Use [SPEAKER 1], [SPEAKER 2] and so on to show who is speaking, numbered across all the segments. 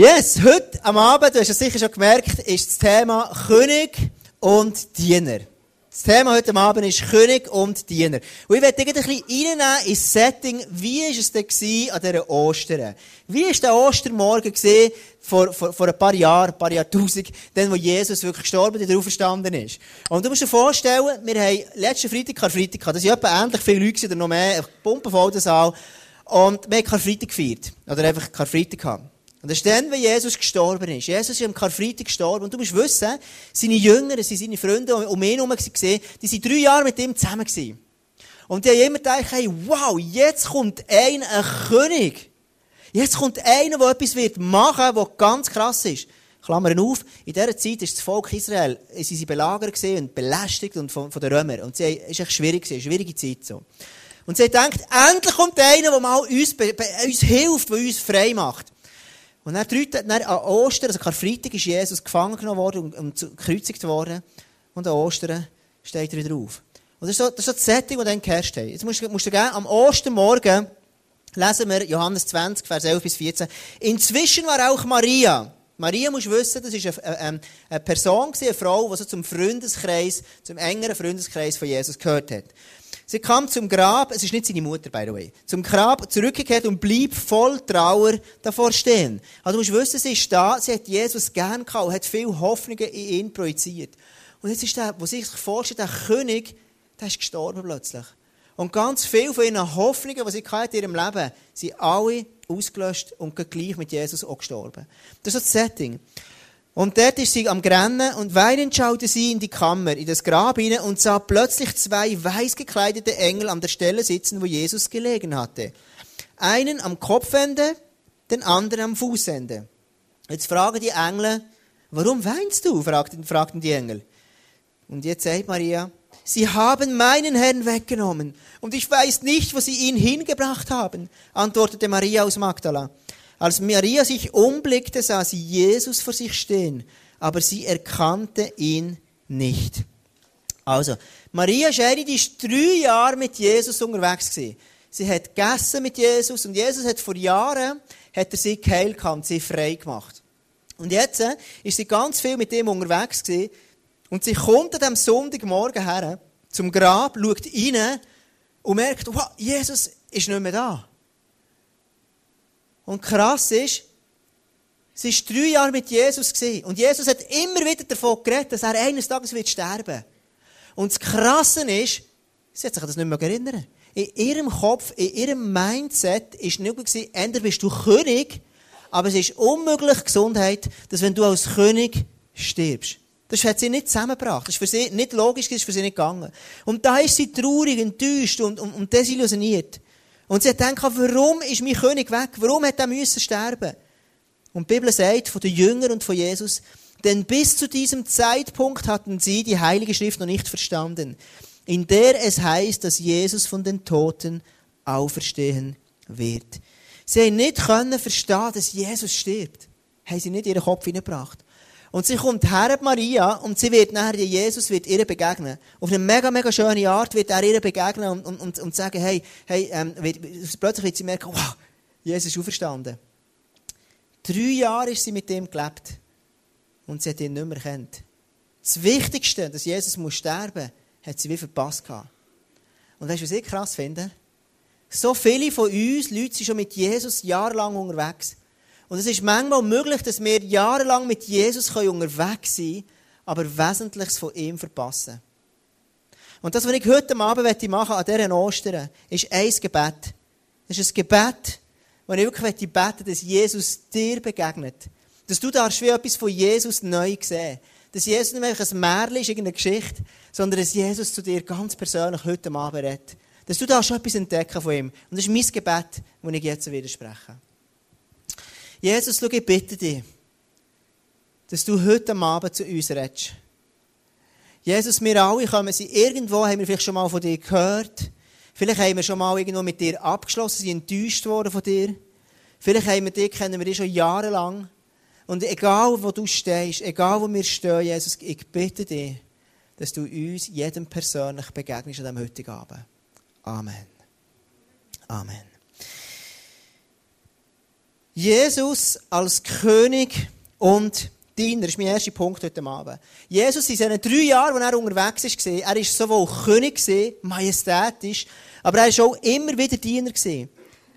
[SPEAKER 1] Yes, heute am Abend, du hast es sicher schon gemerkt, ist das Thema König und Diener. Das Thema heute Abend ist König und Diener. Und ich werde ein bisschen reinnehmen ins Setting, wie war es denn an dieser Ostern? Wie war der Ostermorgen gewesen, vor, vor, vor ein paar Jahren, ein paar Jahrtausend, dann, wo Jesus wirklich gestorben und auferstanden ist? Und du musst dir vorstellen, wir haben letzten Freitag Karfreitag gehabt. Das sind etwa ähnlich viele Leute oder noch mehr, pumpenvoll der Saal. Und wir haben Karfreitag gefeiert. Oder einfach Karfreitag gehabt. Und das ist dann, wenn Jesus gestorben ist. Jesus ist am Karfreitag gestorben. Und du musst wissen, seine Jünger, seine Freunde um ihn herum gesehen, die sind drei Jahre mit ihm zusammen gewesen. Und die haben immer gedacht, hey, wow, jetzt kommt ein, ein König. Jetzt kommt einer, der etwas wird machen, was ganz krass ist. Klammern auf, in dieser Zeit ist das Volk Israel, sie sind belagert und belästigt und von, von den Römern. Und es war echt schwierig, eine schwierige Zeit so. Und sie denkt, endlich kommt einer, der mal uns, uns hilft, der uns frei macht. Und dann, drei, dann an Ostern, also Karfreitag, ist Jesus gefangen genommen worden und, und gekreuzigt worden. Und an Ostern steht er wieder auf. Und das ist so das, ist so das Setting, das dann geherrscht hat. Jetzt musst, musst du gehen, am Ostermorgen lesen wir Johannes 20, Vers 11 bis 14. Inzwischen war auch Maria. Maria muss wissen, das war eine, eine, eine Person, eine Frau, die so zum Freundeskreis, zum engeren Freundeskreis von Jesus gehört hat. Sie kam zum Grab, es ist nicht seine Mutter, by the way, zum Grab zurückgekehrt und blieb voll Trauer davor stehen. Also du musst wissen, sie ist da, sie hat Jesus gern gehabt und hat viele Hoffnungen in ihn projiziert. Und jetzt ist der, wo sich vorstellt, der König, der ist gestorben plötzlich. Und ganz viele von ihren Hoffnungen, die sie in ihrem Leben, sind alle ausgelöscht und gleich mit Jesus auch gestorben. Das ist das Setting. Und dort ist sie am Grennen und weinend schaute sie in die Kammer, in das Grab hinein und sah plötzlich zwei weiß gekleidete Engel an der Stelle sitzen, wo Jesus gelegen hatte. Einen am Kopfende, den anderen am Fußende. Jetzt fragen die Engel, warum weinst du? fragten, fragten die Engel. Und jetzt sagt Maria, Sie haben meinen Herrn weggenommen und ich weiß nicht, wo Sie ihn hingebracht haben, antwortete Maria aus Magdala. Als Maria sich umblickte, sah sie Jesus vor sich stehen, aber sie erkannte ihn nicht. Also, Maria Scheri, die drei Jahre mit Jesus unterwegs gewesen. Sie hat gegessen mit Jesus und Jesus hat vor Jahren hat er sie geheilt und sie frei gemacht. Und jetzt äh, ist sie ganz viel mit ihm unterwegs gewesen und sie kommt an diesem Sonntagmorgen her zum Grab, schaut rein und merkt, wow, Jesus ist nicht mehr da. Und krass ist, sie war drei Jahre mit Jesus. Und Jesus hat immer wieder davon geredet, dass er eines Tages wird sterben Und das Krasse ist, sie hat sich das nicht mehr erinnern. In ihrem Kopf, in ihrem Mindset ist nicht gewesen, entweder bist du König, aber es ist unmöglich Gesundheit, dass wenn du als König stirbst. Das hat sie nicht zusammengebracht. Das ist für sie nicht logisch, das ist für sie nicht gegangen. Und da ist sie traurig, enttäuscht und, und, und desillusioniert. Und sie hat gedacht, warum ist mein König weg? Warum hat er müssen sterben? Und die Bibel sagt von den Jüngern und von Jesus, denn bis zu diesem Zeitpunkt hatten sie die Heilige Schrift noch nicht verstanden, in der es heißt, dass Jesus von den Toten auferstehen wird. Sie haben nicht können verstehen, dass Jesus stirbt. Haben sie nicht ihren Kopf hineingebracht. Und sie kommt her, Maria, und sie wird nachher, Jesus wird ihr begegnen. Auf eine mega, mega schöne Art wird er ihr begegnen und, und, und, und sagen, hey, hey, ähm, wird, plötzlich wird sie merken, wow, Jesus ist auferstanden. Drei Jahre ist sie mit ihm gelebt. Und sie hat ihn nicht mehr erkannt. Das Wichtigste, dass Jesus muss sterben hat sie wie verpasst gehabt. Und weißt du, was ich krass finde? So viele von uns, Leute, sind schon mit Jesus jahrelang unterwegs. Und es ist manchmal möglich, dass wir jahrelang mit Jesus unterwegs sein können, aber Wesentliches von ihm verpassen. Und das, was ich heute Abend machen an dieser Ostern, ist ein Gebet. Das ist ein Gebet, wo ich wirklich beten dass Jesus dir begegnet. Dass du darfst wie etwas von Jesus neu sehen. Dass Jesus nicht mehr ein Märchen ist, irgendeine Geschichte, sondern dass Jesus zu dir ganz persönlich heute Abend redet. Dass du da schon etwas entdecken von ihm. Und das ist mein Gebet, das ich jetzt widerspreche. Jesus, schau, ich bitte dich, dass du heute Abend zu uns redest. Jesus, wir alle kommen sie irgendwo, haben wir vielleicht schon mal von dir gehört. Vielleicht haben wir schon mal irgendwo mit dir abgeschlossen, sind enttäuscht worden von dir. Vielleicht haben wir dich, kennen wir dich schon jahrelang. Und egal, wo du stehst, egal, wo wir stehen, Jesus, ich bitte dich, dass du uns jedem persönlich begegnest an diesem heutigen Abend. Amen. Amen. Jesus als König und Diener, das ist mein erster Punkt heute Abend. Jesus in diesen drei Jahren, als er unterwegs war, er war sowohl König, majestätisch, aber er war auch immer wieder Diener.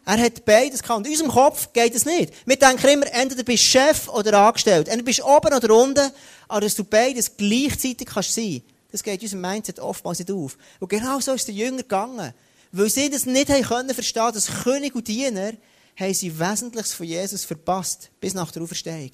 [SPEAKER 1] Er hat beides gehabt. In unserem Kopf geht es nicht. Wir denken immer, entweder bist du Chef oder Angestellt. Entweder bist du oben oder unten. Aber dass du beides gleichzeitig kannst sein, das geht unserem Mindset oftmals nicht auf. Und genau so ist der Jünger gegangen. Weil sie das nicht haben dass König und Diener, haben sie Wesentliches von Jesus verpasst. Bis nach der Auferstehung.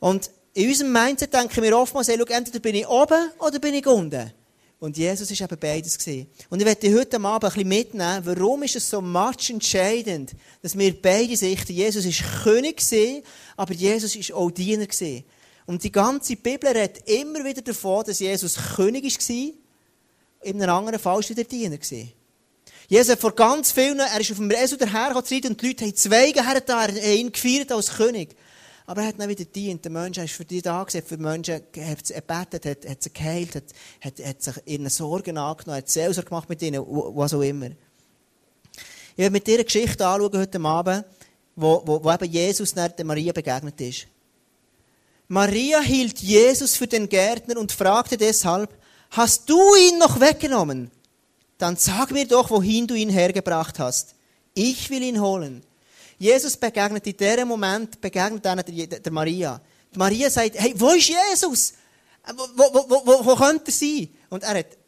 [SPEAKER 1] Und in unserem Mindset denken wir oftmals, hey, schau, entweder bin ich oben oder bin ich unten. Und Jesus war eben beides. Gewesen. Und ich werde heute Abend ein bisschen mitnehmen, warum ist es so much entscheidend, dass wir beide sichten. Jesus war König, gewesen, aber Jesus war auch Diener. Gewesen. Und die ganze Bibel redet immer wieder davon, dass Jesus König war, in einem anderen Fall war er Diener. Gewesen. Jesus hat vor ganz vielen, er ist auf dem Esel dahergekommen und die Leute haben Zweige hergetan, ihn gefeiert als König. Aber er hat dann wieder dient. Der Mensch ist für die da gewesen, für die Menschen hat gebetet, hat, hat sie geheilt, hat, hat, hat sich ihre Sorgen angenommen, hat Seelsorge gemacht mit ihnen, was auch immer. Ich werde mit dir eine Geschichte anschauen heute Abend, wo, wo, wo eben Jesus der Maria begegnet ist. Maria hielt Jesus für den Gärtner und fragte deshalb, hast du ihn noch weggenommen? Dann sag mir doch, wohin du ihn hergebracht hast. Ich will ihn holen. Jesus begegnet in diesem Moment, begegnet der, der Maria. Die Maria sagt, hey, wo ist Jesus? Wo, wo, wo, wo, wo könnte er sein? Und er hat,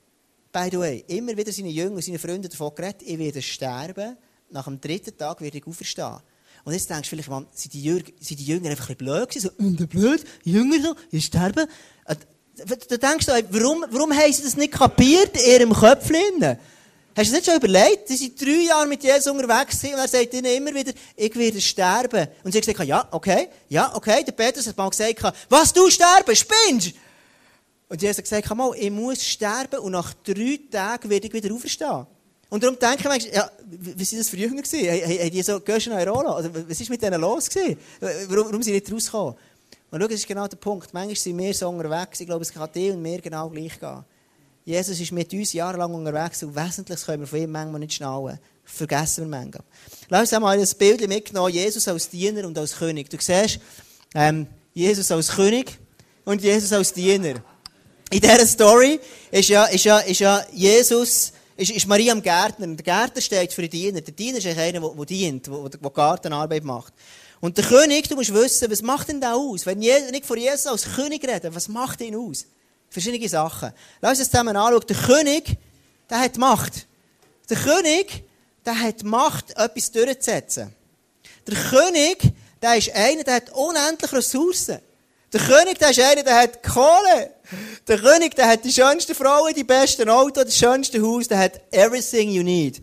[SPEAKER 1] by the way, immer wieder seine Jünger, seine Freunde davon geredet, ich werde sterben, nach dem dritten Tag werde ich auferstehen. Und jetzt denkst du vielleicht, man, sind die Jünger, sind die Jünger einfach ein bisschen blöd gewesen? So, blöd, Jünger so, ich sterben. Da denkst du, warum, warum haben sie das nicht kapiert in ihrem Köpfchen? Hast du das nicht schon überlegt? Sie sind drei Jahre mit Jesus unterwegs und er sagt ihnen immer wieder, ich werde sterben. Und sie haben gesagt, ja, okay, ja, okay. Der Petrus hat mal gesagt, was, du sterben, spinnst? Und Jesus hat gesagt, mal, ich muss sterben und nach drei Tagen werde ich wieder auferstehen. Und darum denke ich manchmal, ja, wie sind das für Jünger? Haben die so, gehst du nach Rola? Also, was ist mit denen los? Warum, warum sind sie nicht rausgekommen? Und schau, das ist genau der Punkt. Manchmal sind wir so unterwegs. Ich glaube, es kann dir und mir genau gleich gehen. Jesus ist mit uns jahrelang unterwegs und Wesentliches können wir von ihm manchmal nicht schnallen. Vergessen wir manchmal. Lass uns einmal ein Bild mitgenommen, Jesus als Diener und als König. Du siehst, ähm, Jesus als König und Jesus als Diener. In dieser Story ist ja, ist ja, ist ja Jesus, ist, ist Maria am Gärtner. Der Gärtner steht für den Diener. Der Diener ist einer, der, der dient, der, der Gartenarbeit macht. Und der König, du musst wissen, was macht denn da aus? Wenn ich vor Jesus als König rede, was macht ihn aus? Verschiedene Sachen. Lass uns zusammen anschauen. Der König, der hat Macht. Der König, der hat Macht, etwas durchzusetzen. Der König, der ist einer, der hat unendlich Ressourcen. Der König, der ist einer, der hat Kohle. Der König, der hat die schönsten Frauen, die besten Autos, das schönste Haus, der hat everything you need.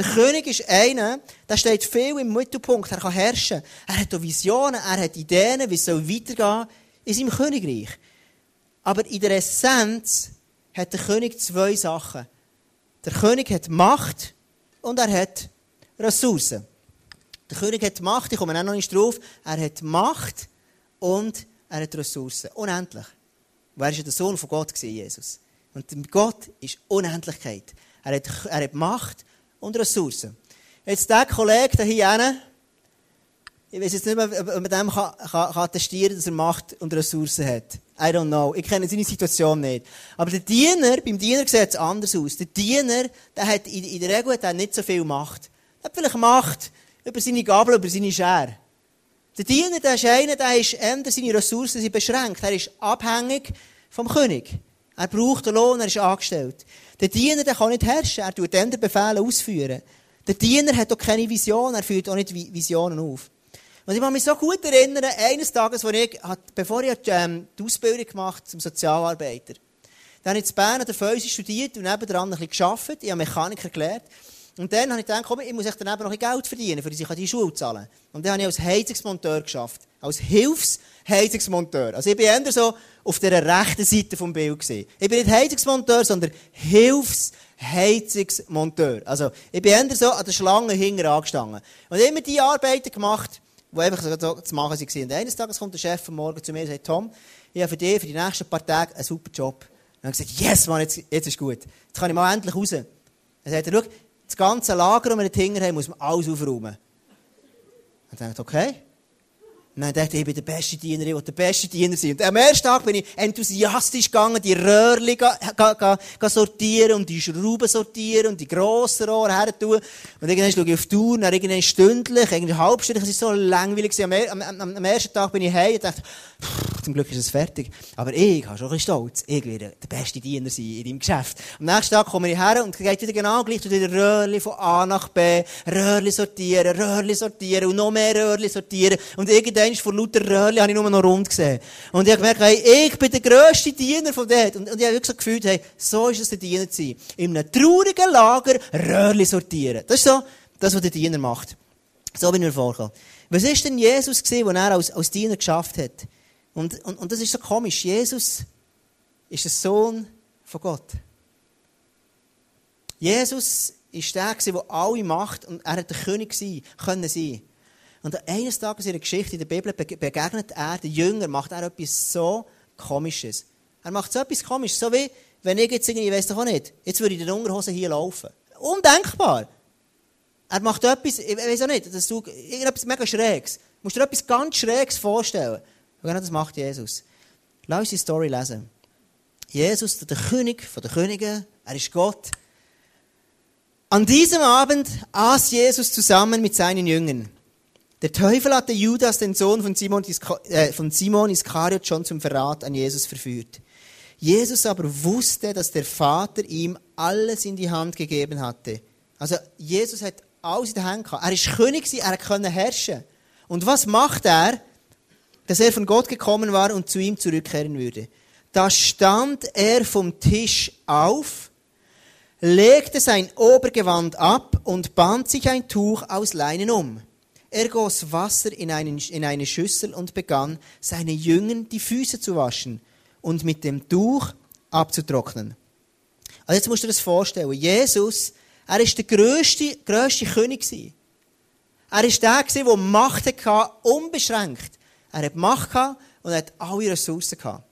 [SPEAKER 1] Der König ist einer, der steht viel im Mittelpunkt. Er kann herrschen. Er hat Visionen, er hat Ideen, wie es weitergehen soll in seinem Königreich. Aber in der Essenz hat der König zwei Sachen. Der König hat Macht und er hat Ressourcen. Der König hat Macht, ich komme auch noch nicht drauf, er hat Macht und er hat Ressourcen. Unendlich. Er ist ja der Sohn von Gott, Jesus. Und Gott ist Unendlichkeit. Er hat, er hat Macht und Ressourcen. Jetzt der Kollege hier hinten, ich weiß jetzt nicht mehr, ob man dem kann, kann, dass er Macht und Ressourcen hat. I don't know. Ich kenne seine Situation nicht. Aber der Diener, beim Diener sieht es anders aus. Der Diener, der hat in, der Regel hat nicht so viel Macht. Er hat vielleicht Macht über seine Gabel, über seine Schere. Der Diener, der ist einer, der ist seine Ressourcen sind beschränkt. Er ist abhängig vom König. Er braucht einen Lohn, er ist angestellt. Der Diener, der kann nicht herrschen, er tut dann Befehle ausführen. Der Diener hat auch keine Vision, er führt auch nicht Visionen auf. Und ich kann mich so gut erinnern, eines Tages, wo ich, bevor ich ähm, die Ausbildung gemacht zum Sozialarbeiter, dann habe ich in Bern an der Fäuse studiert und nebenan ein bisschen gearbeitet. Ich habe Mechaniker gelernt. Und dann habe ich gedacht, komm, ich muss dann eben noch Geld verdienen, für dass ich die Schule zahlen kann. Und dann habe ich als Heizungsmonteur geschafft. Als Hilfsheizungsmonteur. Also ich bin eher so auf der rechten Seite des Bildes. Ich bin nicht Heizungsmonteur, sondern Hilfsheizungsmonteur. Also ich bin eher so an der Schlange hinten angestanden. Und immer die Arbeiten gemacht, die einfach so zu machen waren. Und eines Tages kommt der Chef am Morgen zu mir und sagt, Tom, ich habe für dich für die nächsten paar Tage einen super Job. Und dann habe ich gesagt, yes, Mann, jetzt, jetzt ist gut. Jetzt kann ich mal endlich raus. Dann sagt er, schau, das ganze Lager, das wir hinten haben, muss man alles aufräumen. Und dachte, okay. Und dann dachte ich, ich bin der beste Diener, ich will der beste Diener sein. Und am ersten Tag bin ich enthusiastisch gegangen, die Röhrchen sortieren und die Schrauben sortieren und die grossen Rohre her tun. Und irgendwann schaue ich auf die Tour, dann irgendwann stündlich, irgendwie halbstündlich, es war so langweilig. Am, am, am, ersten Tag bin ich heim und dachte, zum Glück ist es fertig. Aber ich habe schon ein bisschen stolz. Ich werde der beste Diener sein in deinem Geschäft. Am nächsten Tag komme ich her und geht wieder genau gleich. Du wieder Röhrchen von A nach B, Röhrchen sortieren, Röhrchen sortieren und noch mehr Röhrchen sortieren. Und irgendwann vor lauter Röhrchen habe ich nur noch rund gesehen. Und ich habe gemerkt, hey, ich bin der grösste Diener von dort. Und, und ich habe wirklich so gefühlt, hey, so ist es der Diener zu sein. In einem traurigen Lager Röhrchen sortieren. Das ist so, das, was der Diener macht. So bin ich mir vorgekommen. Was ist denn Jesus gewesen, was er als, als Diener geschafft hat? Und, und, und das ist so komisch. Jesus ist der Sohn von Gott. Jesus ist der, der alle Macht und er hat der König sein, können sein. Und eines Tages in der Geschichte in der Bibel begegnet er, der Jünger, macht er etwas so Komisches. Er macht so etwas Komisches, so wie, wenn ich jetzt irgendwie, ich weiss doch auch nicht, jetzt würde ich in den Unterhosen hier laufen. Undenkbar. Er macht etwas, ich weiß auch nicht, dass du, irgendetwas mega Schräges. Du musst dir etwas ganz Schräges vorstellen. Und genau das macht Jesus. Lass uns die Story lesen. Jesus, der König von den Königen, er ist Gott. An diesem Abend aß Jesus zusammen mit seinen Jüngern. Der Teufel hatte Judas, den Sohn von Simon, äh, von Simon Iskariot, schon zum Verrat an Jesus verführt. Jesus aber wusste, dass der Vater ihm alles in die Hand gegeben hatte. Also, Jesus hat alles in der Hand gehabt. Er ist König, er konnte herrschen. Und was macht er? dass er von Gott gekommen war und zu ihm zurückkehren würde. Da stand er vom Tisch auf, legte sein Obergewand ab und band sich ein Tuch aus Leinen um. Er goss Wasser in, einen, in eine Schüssel und begann, seine Jüngern die Füße zu waschen und mit dem Tuch abzutrocknen. Also jetzt musst du dir das vorstellen. Jesus, er ist der grösste, grösste König Er ist der der Macht hatte, unbeschränkt. Er hat Macht gehabt und hat alle Ressourcen gehabt.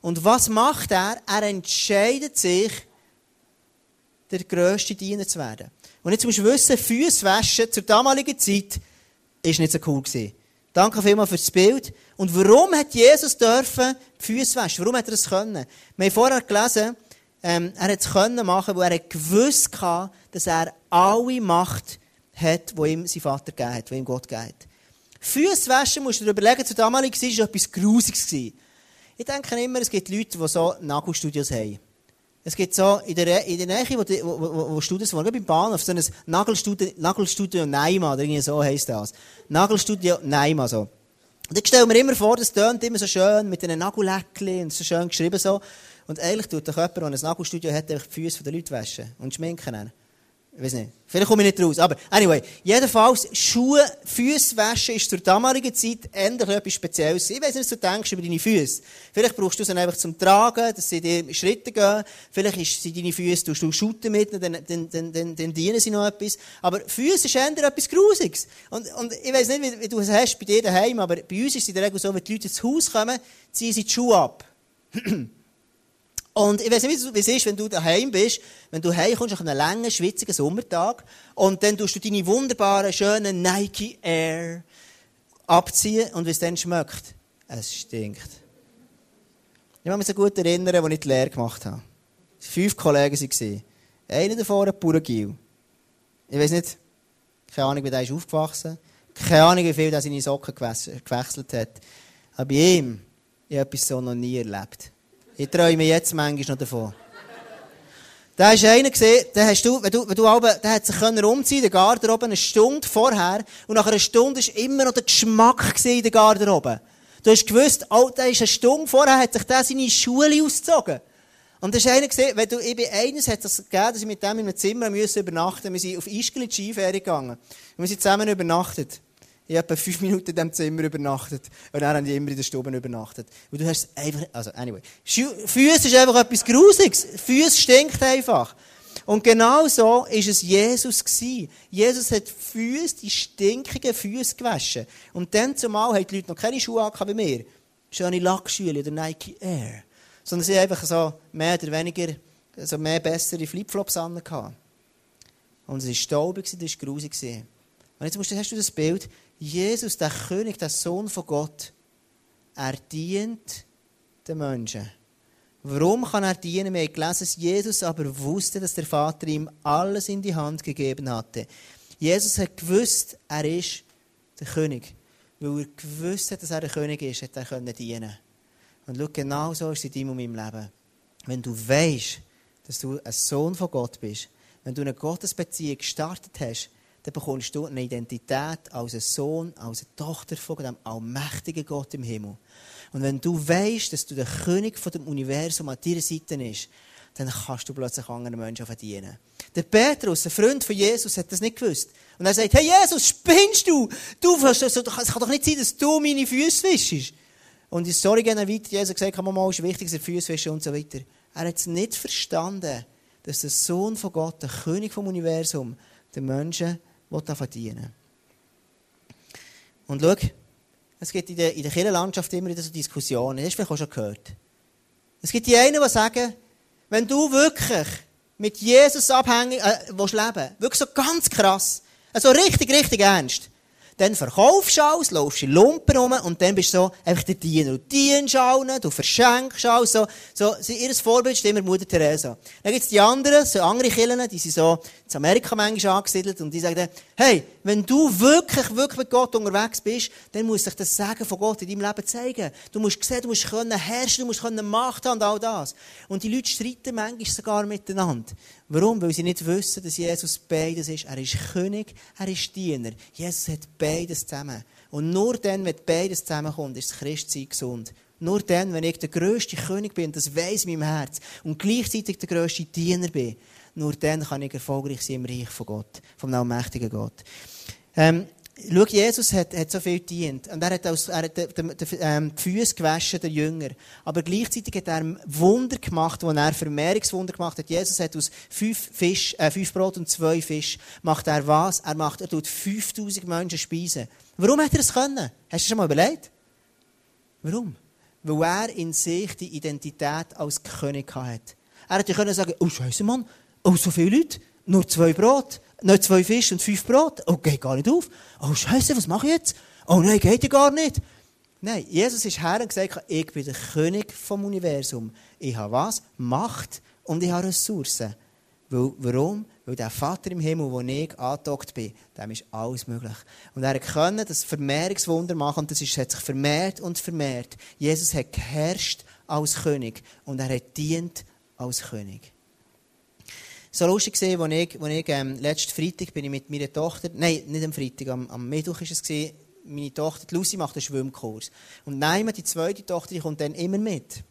[SPEAKER 1] Und was macht er? Er entscheidet sich, der grösste Diener zu werden. Und jetzt musst du wissen, Füße waschen zur damaligen Zeit ist nicht so cool gewesen. Danke vielmals für das Bild. Und warum hat Jesus dürfen Füße waschen? Warum hat er das können? Wir haben vorher gelesen, ähm, er hat es können machen, weil er gewusst hatte, dass er alle Macht hat, die ihm sein Vater gegeben hat, die ihm Gott gegeben hat. Füße waschen, musst du dir überlegen, zu damaligen Zeit war etwas Grusiges. Ich denke immer, es gibt Leute, die so Nagelstudios haben. Es gibt so, in der, in der Nähe, wo, wo, wo, wo Studios waren, beim Bahnhof, so ein Nagelstudio, Nagelstudio Neima, oder irgendwie so heisst das. Nagelstudio Neima, so. Und ich stelle mir immer vor, das tönt immer so schön, mit einem Nagelläckchen und so schön geschrieben so. Und eigentlich tut doch jemand, der ein Nagelstudio hat, die Füße der Leute waschen und schminken. Ich weiß nicht. Vielleicht komme ich nicht raus. Aber, anyway. Jedenfalls, Schuhe, Füße waschen ist zur damaligen Zeit endlich etwas Spezielles. Ich weiß nicht, was du denkst über deine Füße. Vielleicht brauchst du sie einfach zum Tragen, dass sie dir Schritte gehen. Vielleicht sind deine Füße, du du shooten mit, dann, dann, dann, dann, dann dienen sie noch etwas. Aber Füße ist eher etwas Grusiges. Und, und ich weiß nicht, wie, wie du es hast bei dir daheim, aber bei uns ist es in der Regel so, wenn die Leute ins Haus kommen, ziehen sie die Schuhe ab. Und ich weiß nicht, wie es ist, wenn du daheim bist, wenn du heimkommst nach einem langen, schwitzigen Sommertag und dann tust du deine wunderbaren, schönen Nike Air abziehen und wie es dann schmeckt. Es stinkt. Ich kann mich so gut erinnern, als ich die Lehre gemacht habe. Fünf Kollegen waren. Einer davon ein Puragil. Ich weiß nicht, keine Ahnung, wie der ist aufgewachsen Keine Ahnung, wie viel der seine Socken gewechselt hat. Aber bei ihm, ich habe etwas so noch nie erlebt. Ich träume jetzt manchmal noch davon. Da ist einer gesehen, da hast du, wenn du, wenn du aber, der hat sich können umziehen, der Garderobe, eine Stunde vorher, und nach einer Stunde ist immer noch der Geschmack in der Garderobe. Du hast gewusst, oh, da ist eine Stunde vorher, hat sich der seine Schule ausgezogen. Und da ist einer gesehen, wenn du, ich bin eines, hat das gegeben, dass ich mit dem in einem Zimmer müssen übernachten. Wir sind auf Ischgl in die Skiferie gegangen. Und wir sind zusammen übernachtet. Ich habe fünf Minuten in diesem Zimmer übernachtet. Und dann haben die immer in der Stube übernachtet. Und du hast einfach, also, anyway. Füße ist einfach etwas Grusiges. Füße stinkt einfach. Und genau so ist es Jesus gewesen. Jesus hat Füße, die stinkigen Füße gewaschen. Und dann zumal haben die Leute noch keine Schuhe angehabt wie mir. Schöne Lackschuhe oder Nike Air. Sondern sie haben einfach so mehr oder weniger, so mehr bessere Flipflops angehabt. Und es war staubig, es war grusig. Und jetzt musst du, hast du das Bild, Jesus, der König, der Sohn von Gott, er dient den Menschen. Warum kann er dienen? Wir haben dass Jesus aber wusste, dass der Vater ihm alles in die Hand gegeben hatte. Jesus hat gewusst, er ist der König. Weil er gewusst hat, dass er der König ist, hat er dienen Und schau, genau so ist es in deinem und meinem Leben. Wenn du weißt, dass du ein Sohn von Gott bist, wenn du eine Gottesbeziehung gestartet hast, dann bekommst du eine Identität als ein Sohn, als eine Tochter von dem allmächtigen Gott im Himmel. Und wenn du weißt, dass du der König von dem Universum an deiner Seite bist, dann kannst du plötzlich anderen Menschen verdienen. Der Petrus, ein Freund von Jesus, hat das nicht gewusst. Und er sagt, hey Jesus, spinnst du? Du, es kann doch nicht sein, dass du meine Füße wischst. Und die Story gehen weiter. Jesus gesagt, kann man mal, ist wichtig, dass er Füße wischen und so weiter. Er hat es nicht verstanden, dass der Sohn von Gott, der König vom Universum, den Menschen verdienen Und schau, es gibt in der, in der Kirchenlandschaft immer wieder so Diskussionen. Das hast du vielleicht auch schon gehört. Es gibt die einen, die sagen, wenn du wirklich mit Jesus abhängig äh, willst leben wirklich so ganz krass, also richtig, richtig ernst, dann verkaufst du alles, laufst in Lumpen rum und dann bist du so einfach der Diener. Du dienst allen, du verschenkst alles. So, so, ihr Vorbild ist immer Mutter Teresa. Dann gibt es die anderen, so andere Kirchen, die sind so in Amerika manchmal angesiedelt und die sagen dann, hey, wenn du wirklich, wirklich mit Gott unterwegs bist, dann muss sich das Sagen von Gott in deinem Leben zeigen. Du musst sehen, du musst können herrschen, du musst können Macht haben und all das. Und die Leute streiten manchmal sogar miteinander. Warum? Weil sie nicht wissen, dass Jesus beides ist. Er ist König, er ist Diener. Jesus hat beides zusammen. Und nur dann, wenn beides zusammenkommt, ist das Christsein gesund. Nur dann, wenn ich der grösste König bin, das weiss in meinem Herz, und gleichzeitig der grösste Diener bin, nur dann kann ich erfolgreich sein im Reich von Gott, vom allmächtigen Gott. Ähm, Schau, Jesus hat, hat so viel gedient. Und er hat, aus, er hat die, die, ähm, die Füße gewaschen, der Jünger. Aber gleichzeitig hat er Wunder gemacht, wo er Vermehrungswunder gemacht hat. Jesus hat aus fünf, Fisch, äh, fünf Brot und zwei Fisch, macht er was? Er macht, er tut 5000 Menschen speisen. Warum hat er das können? Hast du schon mal überlegt? Warum? Weil er in sich die Identität als König hat. Er hätte können sagen, oh Scheiße, Mann, oh so viele Leute, nur zwei Brot. Nicht zwei Fische und fünf Brot. Oh, geht gar nicht auf. Oh, Scheiße, was mache ich jetzt? Oh nein, geht ja gar nicht. Nein, Jesus ist her und gesagt, ich bin der König vom Universum. Ich habe was? Macht und ich habe Ressourcen. Weil, warum? Weil der Vater im Himmel, wo ich angedockt bin, dem ist alles möglich. Und er konnte das Vermehrungswunder machen und das ist, hat sich vermehrt und vermehrt. Jesus hat geherrscht als König und er hat dient als König so lustig gesehen, als ich, als ich ähm, letzten Freitag bin ich mit meiner Tochter, nein, nicht am Freitag, am, am Mittwoch war es, gewesen, meine Tochter, die Lucy, macht einen Schwimmkurs. Und nein, die zweite Tochter, die kommt dann immer mit.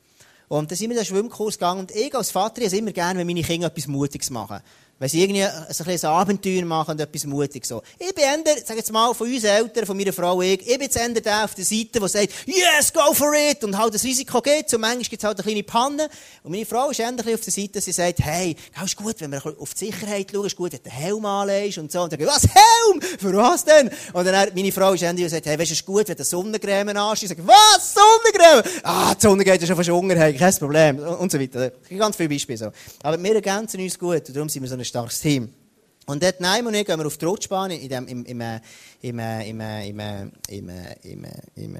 [SPEAKER 1] Und dann sind wir in den Schwimmkurs gegangen und ich als Vater, ich immer gerne, wenn meine Kinder etwas Mutiges machen. Wenn sie irgendwie ein, ein Abenteuer machen und etwas mutig so. Ich bin eher, sag jetzt mal, von uns Eltern, von meiner Frau, ich, ich bin jetzt eher der auf der Seite, der sagt, yes, go for it! Und halt das Risiko geht. Und manchmal gibt es halt eine kleine Panne. Und meine Frau ist eher auf der Seite, sie sagt, hey, ist gut, wenn wir auf die Sicherheit schauen, ist gut, wenn den Helm anlegst und so. Und dann ich, was, Helm? Für was denn? Und dann, meine Frau ist eher und sagt, hey, weißt du, ist gut, wenn du Sonnencreme anschießt. Ich sage, was, Sonnencreme? Ah, die Sonne geht ja schon fast unter, hey, kein Problem. Und so weiter. Ganz viele Beispiele so. Aber wir ergänzen uns gut und darum sind wir so ein starkes Team. Und dort nein und ich gehen wir auf die Rutschbahn in dem, im, im, im, im, im, im, im, im,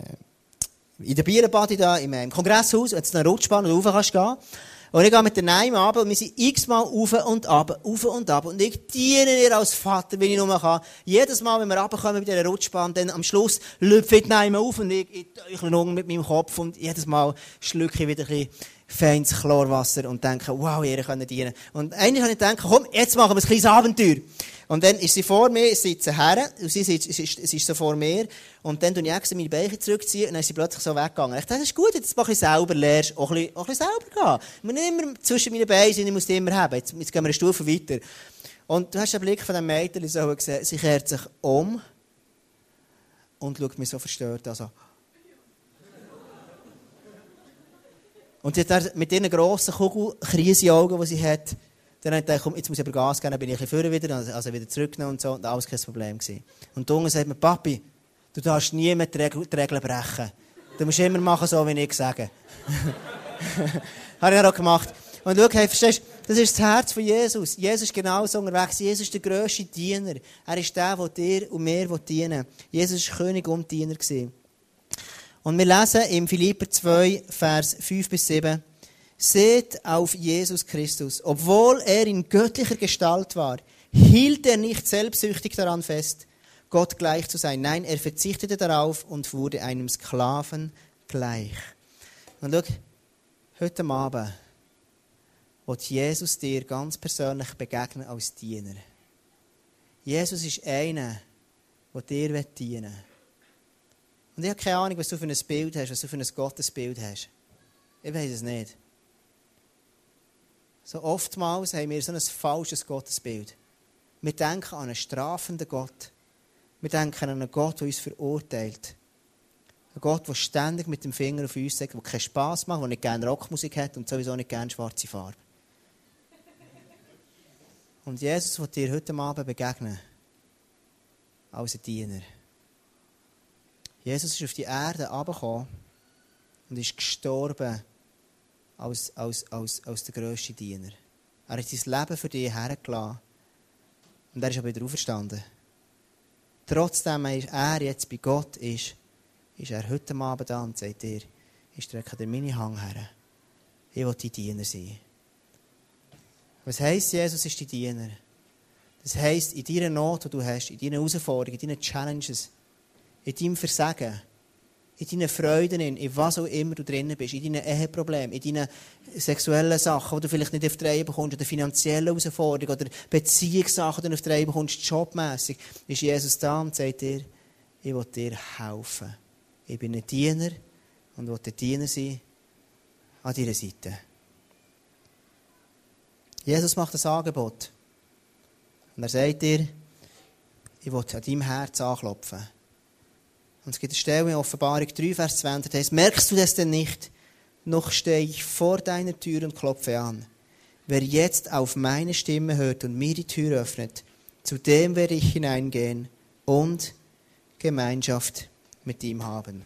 [SPEAKER 1] in der Bierenbade da, im, im Kongresshaus, jetzt eine Rutschbahn, wo du rauf kannst gehen. Und ich gehe mit der Neim ab und wir sind x-mal auf und ab, auf und ab. Und ich diene ihr als Vater, wenn ich nur kann. Jedes Mal, wenn wir runterkommen mit dieser Rutschbahn, dann am Schluss lüpfe ich die Neim auf und ich, ich, mit meinem Kopf und jedes Mal schlucke ich wieder ein bisschen feines Chlorwasser und denken, wow, ihr könnt dienen. Und eigentlich habe ich gedacht, komm, jetzt machen wir ein kleines Abenteuer. Und dann ist sie vor mir, sitzt her, und sie, sitzt, sie, sie ist so vor mir, und dann tue ich extra meine Beine zurückziehen, und dann ist sie plötzlich so weggegangen. Ich dachte, das ist gut, jetzt mach ich selber, lernst auch ein bisschen, auch ein selber gehen. Muss nicht immer zwischen meinen Beinen sein, ich muss die immer haben. Jetzt, jetzt gehen wir eine Stufe weiter. Und du hast den Blick von dem Mädchen so gesehen, sie kehrt sich um, und schaut mich so verstört an, so, Und sie hat mit ihren grossen Kugel, Augen, die sie hat, dann hat er gedacht, jetzt muss ich aber Gas geben, dann bin ich ein bisschen wieder, also wieder zurückgenommen und so, und alles kein Problem gewesen. Und der Junge sagt mir, Papi, du darfst nie mehr die, Regel, die Regeln brechen. Du musst immer machen, so wie ich sage. Habe ich auch gemacht. Und schau, hey, verstehst Das ist das Herz von Jesus. Jesus ist genauso unterwegs. Jesus ist der grösste Diener. Er ist der, der dir und mir dienen Jesus ist König und Diener. Gewesen. Und wir lesen im Philipper 2, Vers 5 bis 7. Seht auf Jesus Christus. Obwohl er in göttlicher Gestalt war, hielt er nicht selbstsüchtig daran fest, Gott gleich zu sein. Nein, er verzichtete darauf und wurde einem Sklaven gleich. Und schau, heute Abend wird Jesus dir ganz persönlich begegnen als Diener. Jesus ist einer, der dir dienen will. Und ich habe keine Ahnung, was du für ein Bild hast, was du für ein Gottesbild hast. Ich weiß es nicht. So oftmals haben wir so ein falsches Gottesbild. Wir denken an einen strafenden Gott. Wir denken an einen Gott, der uns verurteilt. Ein Gott, der ständig mit dem Finger auf uns sagt, der keinen Spass macht, der nicht gerne Rockmusik hat und sowieso nicht gerne schwarze Farbe. Und Jesus wird dir heute Abend begegnen. Als ein Diener. Jesus ist auf die Erde herabgekommen und ist gestorben als, als, als, als der grösste Diener. Er hat sein Leben für dich hergelassen. Und er ist aber wieder auferstanden. Trotzdem er jetzt bei Gott ist, ist er heute Abend da und sagt dir, ich strecke dir meine Hang her. Ich will dein Diener sein. Was heisst, Jesus ist dein Diener? Das heisst, in deiner Not, die du hast, in deinen Herausforderungen, in deinen Challenges, in deinem Versagen, in deinen Freuden, in was auch immer du drinnen bist, in deinen Eheproblemen, in deinen sexuellen Sachen, die du vielleicht nicht auf die Reihe bekommst, oder finanziellen Herausforderungen, oder Beziehungssachen, die du auf die Reihe bekommst, jobmässig, ist Jesus da und sagt dir, ich will dir helfen. Ich bin ein Diener und will ein Diener sein an deiner Seite. Jesus macht das Angebot. Und er sagt dir, ich will an deinem Herz anklopfen. Und es gibt eine Stelle in Offenbarung 3, Vers 20, da heißt, merkst du das denn nicht? Noch stehe ich vor deiner Tür und klopfe an. Wer jetzt auf meine Stimme hört und mir die Tür öffnet, zu dem werde ich hineingehen und Gemeinschaft mit ihm haben.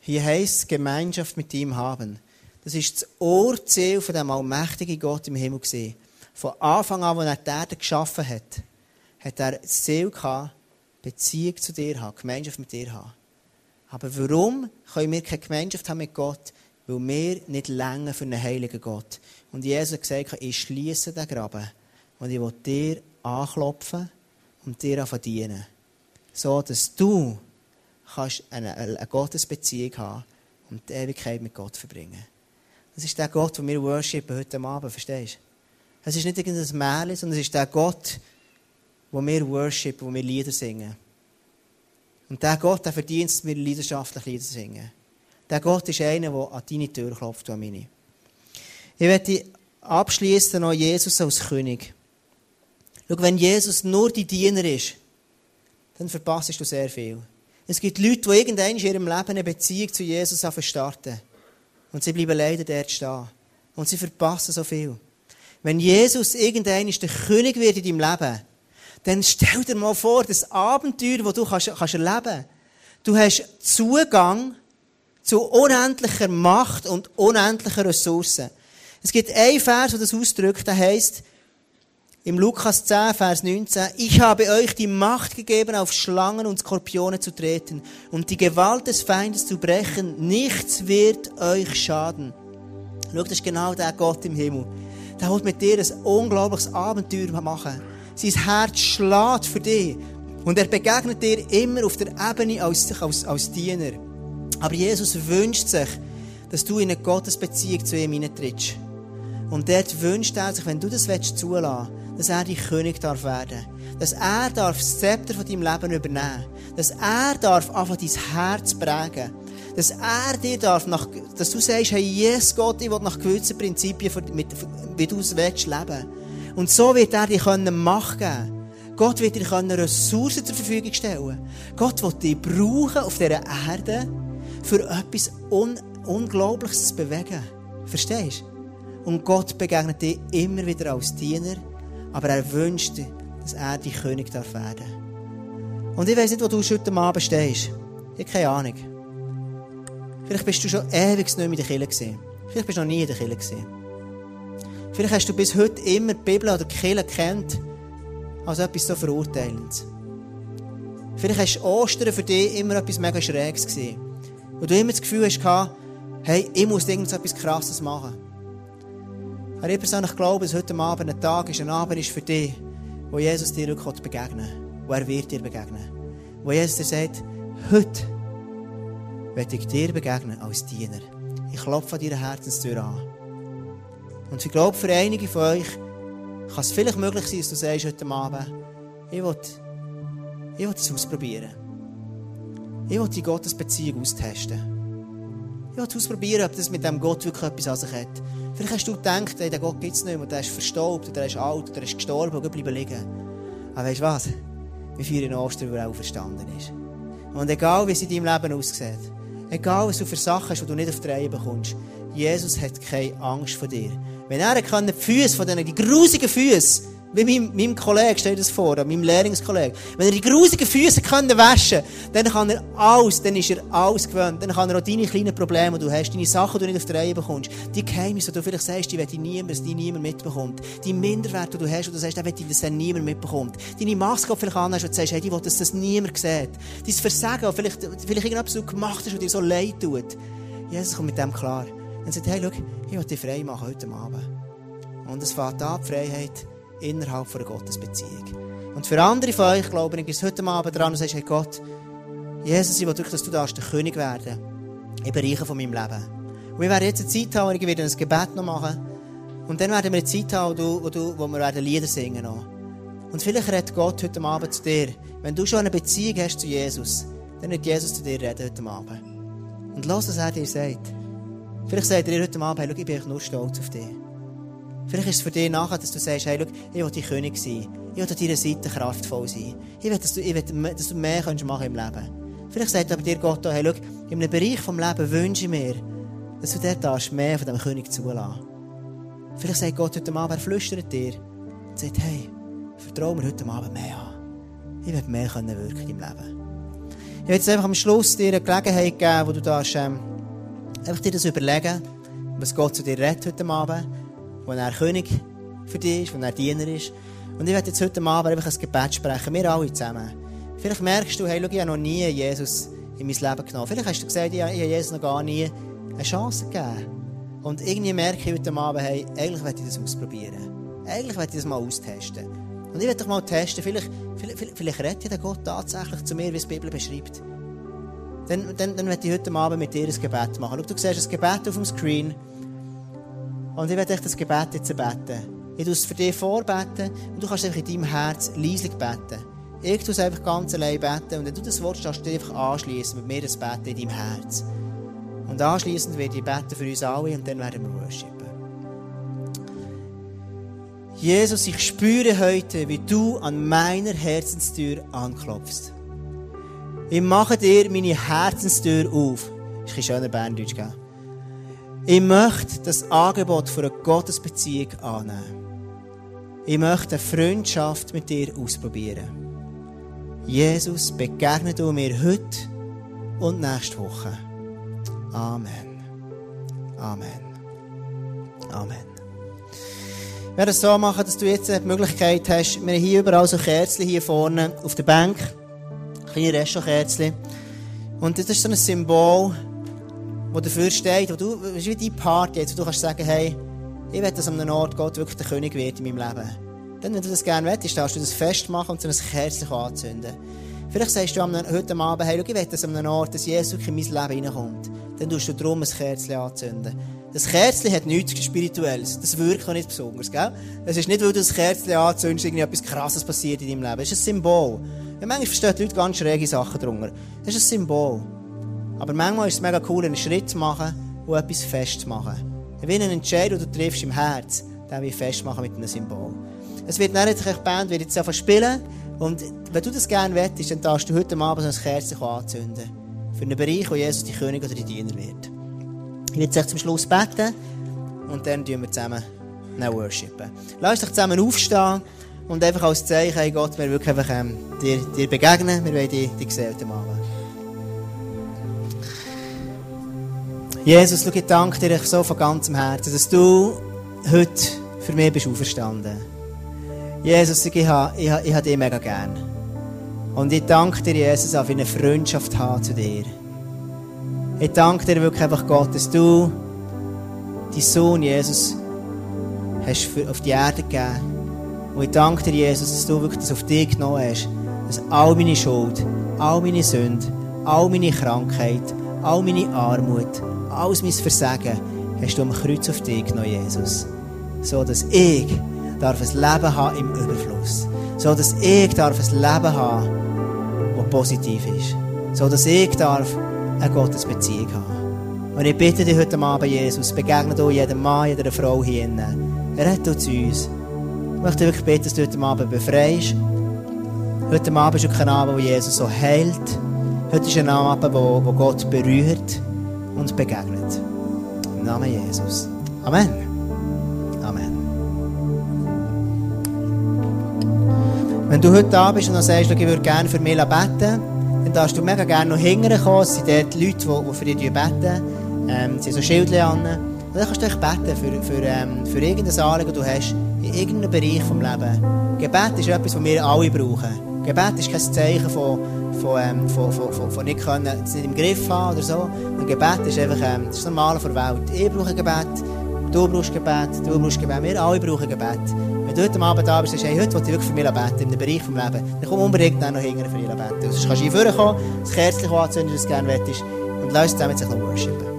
[SPEAKER 1] Hier heißt Gemeinschaft mit ihm haben. Das ist das Ohrziel von dem allmächtigen Gott im Himmel gesehen. Von Anfang an, als er die Erde geschaffen hat, hat er das Ziel gehabt, Beziehung zu dir haben, Gemeinschaft mit dir haben. Aber warum können wir keine Gemeinschaft haben mit Gott? Weil wir nicht länger für einen heiligen Gott. Und Jesus hat gesagt, ich schließe den Graben und ich will dir anklopfen und dir dienen. So, dass du kannst eine, eine Gottesbeziehung haben und die Ewigkeit mit Gott verbringen. Das ist der Gott, den wir worshipen heute Abend, verstehst du? Es ist nicht irgendein Märchen, sondern es ist der Gott, wo wir worship, wo wir Lieder singen. Und der Gott, der verdient es, wir leidenschaftlich Lieder singen. Der Gott ist einer, der an deine Tür klopft, an meine. Ich werde abschließen noch Jesus als König. Schau, wenn Jesus nur die Diener ist, dann verpasst du sehr viel. Es gibt Leute, die irgendwann in ihrem Leben eine Beziehung zu Jesus starten. Und sie bleiben leider dort stehen. Und sie verpassen so viel. Wenn Jesus irgendwann der König wird in deinem Leben, dann stell dir mal vor, das Abenteuer, das du kannst, kannst erleben kannst. Du hast Zugang zu unendlicher Macht und unendlichen Ressourcen. Es gibt einen Vers, der das ausdrückt, der heißt im Lukas 10, Vers 19, ich habe euch die Macht gegeben, auf Schlangen und Skorpione zu treten und die Gewalt des Feindes zu brechen. Nichts wird euch schaden. Schau, das ist genau der Gott im Himmel. Der wird mit dir ein unglaubliches Abenteuer machen. Sein Herz schlägt für dich. Und er begegnet dir immer auf der Ebene als, als, als Diener. Aber Jesus wünscht sich, dass du in eine Gottesbeziehung zu ihm hineintrittst. Und dort wünscht er sich, wenn du das zulassen willst, dass er dein König darf werden Dass er darf das Zepter von deinem Leben übernehmen Dass er darf einfach dein Herz prägen Dass er dir darf, nach, dass du sagst, hey, yes, Gott, ich will nach gewissen Prinzipien, wie du es willst, leben und so wird er dir Macht geben Gott wird dir Ressourcen zur Verfügung stellen Gott wird dich brauchen auf dieser Erde, für etwas Un Unglaubliches zu bewegen. Verstehst du? Und Gott begegnet dir immer wieder als Diener, aber er wünscht dir, dass er dein König darf werden Und ich weiß nicht, wo du heute Abend stehst. Ich habe keine Ahnung. Vielleicht bist du schon ewig nicht mehr in der Kirche gesehen. Vielleicht bist du noch nie in der Kirche gesehen. Vielleicht hast du bis heute immer die Bibel oder die Kirche kennt als etwas so verurteilendes. Vielleicht hast Ostern für dich immer etwas mega Schräges gesehen. Und du immer das Gefühl hast, hey, ich muss irgendetwas Krasses machen. Aber ich persönlich glaube, dass heute Abend ein Tag ist, ein Abend ist für dich, wo Jesus dir wirklich begegnen. Wo er wird dir begegnen. Wo Jesus dir sagt, heute werde ich dir begegnen als Diener. Ich klopfe an deiner Herzenstür an. Und ich glaube, für einige von euch kann es vielleicht möglich sein, dass du sagst heute Abend, ich will, ich will es ausprobieren. Ich will die Gottesbeziehung austesten. Ich will ausprobieren, ob das mit dem Gott wirklich etwas an sich hat. Vielleicht hast du gedacht, hey, den Gott gibt es nicht mehr, der ist verstaubt, der ist alt, der ist gestorben und bleiben liegen. Aber weißt du was? Wir feiern Ostern, weil er auferstanden ist. Und egal, wie es in deinem Leben aussieht, egal, was du für Sachen hast, die du nicht auf die Reihe bekommst, Jesus hat keine Angst vor dir. Wenn er die Füße von denen, die grusigen Füße, wie meinem, meinem Kollegen steht das vor, meinem Lehrungskollegen. Wenn er die grusigen Füße können waschen dann kann er alles, dann ist er alles gewöhnt. Dann kann er auch deine kleinen Probleme, die du hast, deine Sachen, die du nicht auf die Reihe bekommst, die Geheimnisse, die du vielleicht sagst, die will niemand, die niemand mitbekommt. Die Minderwerte, die du hast, und du sagst, will dass niemand mitbekommt. Deine Maske, die du vielleicht anhast, und du sagst, hey, die will, dass das niemand sieht. Dein Versagen, vielleicht, vielleicht irgendetwas, was du gemacht hast, was dir so leid tut. Jesus kommt mit dem klar. Und sagt, hey, schau, ich will dich frei machen heute Abend. Und es fängt an, die Freiheit innerhalb einer Gottesbeziehung. Und für andere von euch, glaube ich, ist heute Abend dran und sagst, hey Gott, Jesus, ich will wirklich, dass du darfst der König werden im Bereich von meinem Leben. Und wir werden jetzt eine Zeit haben, wo wir ein Gebet noch machen. Und dann werden wir eine Zeit haben, wo, du, wo wir werden Lieder singen noch. Und vielleicht redet Gott heute Abend zu dir. Wenn du schon eine Beziehung hast zu Jesus, dann wird Jesus zu dir reden heute Abend. Und lass, was er dir sagt. Vielleicht sagt dir heute Abend, hey, ich bin nur stolz auf dich. Vielleicht ist es für dich nachher, dass du sagst, hey, schau, ich will die König sein. Ich will an deiner Seite kraftvoll sein. Ich will, dass du, ich will, dass du mehr kannst machen im Leben. Vielleicht sagt aber dir Gott auch, hey, schau, in einem Bereich des Lebens wünsche ich mir, dass du dort mehr von diesem König zulassen. Vielleicht sagt Gott heute Abend, er flüstert dir und sagt, hey, vertraue mir heute Abend mehr an. Ich will mehr können wirken im Leben. Ich will jetzt einfach am Schluss dir eine Gelegenheit geben, wo du darfst, ähm, einfach dir das überlegen, was Gott zu dir redet heute Abend wo er König für dich ist, wo er Diener ist. Und ich werde jetzt heute Abend einfach ein Gebet sprechen, wir alle zusammen. Vielleicht merkst du, hey, schau, ich habe noch nie Jesus in mein Leben genommen. Vielleicht hast du gesagt, ich habe Jesus noch gar nie eine Chance gegeben. Und irgendwie merke ich heute Abend, hey, eigentlich werde ich das ausprobieren. Eigentlich werde ich das mal austesten. Und ich werde doch mal testen, vielleicht, vielleicht, vielleicht redet der Gott tatsächlich zu mir, wie es die Bibel beschreibt. Dann, dann, dann werde ich heute Abend mit dir ein Gebet machen. Schau, du siehst ein Gebet auf dem Screen. Und ich werde euch das Gebet jetzt beten. Ich tue es für dich vorbeten und du kannst einfach in deinem Herz leislich beten. Ich tue es einfach ganz allein beten und wenn du das Wort darfst du einfach anschließen mit mir das Beten in deinem Herz. Und anschließend werde ich beten für uns alle und dann werden wir worshipen. Jesus, ich spüre heute, wie du an meiner Herzenstür anklopfst. Ich mache dir meine Herzenstür auf. Das ist ein schöner Berndeutsch, gell? Ich möchte das Angebot für eine Gottesbeziehung annehmen. Ich möchte eine Freundschaft mit dir ausprobieren. Jesus, begegne du mir heute und nächste Woche. Amen. Amen. Amen. Wir werden es so machen, dass du jetzt die Möglichkeit hast, wir haben hier überall so Kerzen hier vorne auf der Bank. Kleine Restaurantkerzen. Und das ist so ein Symbol, wo dafür steht, wo du, es ist wie deine Party jetzt, wo du kannst sagen, hey, ich will, dass an einem Ort Gott wirklich der König wird in meinem Leben. Dann, wenn du das gerne willst, darfst du das festmachen und so ein Kerzchen anzünden. Vielleicht sagst du heute Abend, hey, ich will, dass an einem Ort, dass Jesus in mein Leben reinkommt. Dann tust du darum ein Kerzchen anzünden. Das Kerzchen hat nichts Spirituelles. Das wirkt auch nicht besonders, gell? Es ist nicht, weil du das Kerzchen anzündest, irgendwie etwas Krasses passiert in deinem Leben. Es ist ein Symbol. Ja, manchmal verstehen die Leute ganz schräge Sachen darunter. Es ist ein Symbol. Aber manchmal ist es mega cool, einen Schritt zu machen und etwas festzumachen. Wie einen Entscheid, den du triffst im Herz, den wir festmachen mit einem Symbol. Es wird nicht die Band wird jetzt spielen. Und wenn du das gerne wettest, dann darfst du heute Abend so ein Kerzchen anzünden. Für einen Bereich, wo Jesus die König oder die Diener wird. Ich werde jetzt zum Schluss beten und dann tun wir zusammen worshipen. Lass doch zusammen aufstehen und einfach als Zeichen, hey Gott, wir wirklich einfach ähm, dir, dir begegnen. Wir wollen dich, dich sehen heute Abend. Jesus, ich danke dir so von ganzem Herzen, dass du heute für mich bist auferstanden. Jesus, ich habe, ich habe, ich habe dich mega gern. Und ich danke dir, Jesus, auf eine Freundschaft haben zu dir. Ich danke dir wirklich einfach, Gott, dass du deinen Sohn Jesus hast für, auf die Erde gegeben. Und ich danke dir, Jesus, dass du wirklich das auf dich genommen hast. Dass all meine Schuld, all meine Sünde, all meine Krankheit, all meine Armut, alles mein Versagen, hast du am Kreuz auf dich genommen, Jesus. So dass ich darf ein Leben haben im Überfluss. So dass ich darf ein Leben haben, das positiv ist. So dass ich darf eine Gottesbeziehung haben. Und ich bitte dich heute Abend, Jesus, begegne du jedem Mann, jeder Frau hier. Rette zu uns. Ich möchte wirklich beten, dass du heute Abend befreist. Heute Abend ist wirklich ein Abend, wo Jesus so heilt. Heute ist ein Abend, wo, wo Gott berührt und begegnet. Im Namen Jesus. Amen. Amen. Wenn du heute da bist und dann sagst, ich würde gerne für mich beten, dann darfst du mega gerne noch hinterher kommen. Es sind dort Leute, die, für dich beten. Ähm, sie haben so Schildchen an. Dann kannst du dich beten für, für, ähm, für irgendein Anliegen, das du hast, in irgendeinem Bereich des Lebens. Gebet ist etwas, das wir alle brauchen. Gebet ist kein Zeichen von, von, ähm, von, von, von, von nicht können, im Griff haben oder so. Ein Gebet ist einfach, ähm, das Normale der Welt. Ich brauche Gebet, du brauchst Gebet, du brauchst Gebet, wir alle brauchen Gebet. Wenn du heute Abend da bist und hey, heute für mich beten, in einem Bereich des Lebens, dann komm unbedingt noch hinterher für dich beten. Sonst kannst du hier das Kerzchen anzünden, wenn du es gerne möchtest, und lass uns zusammen worshipen.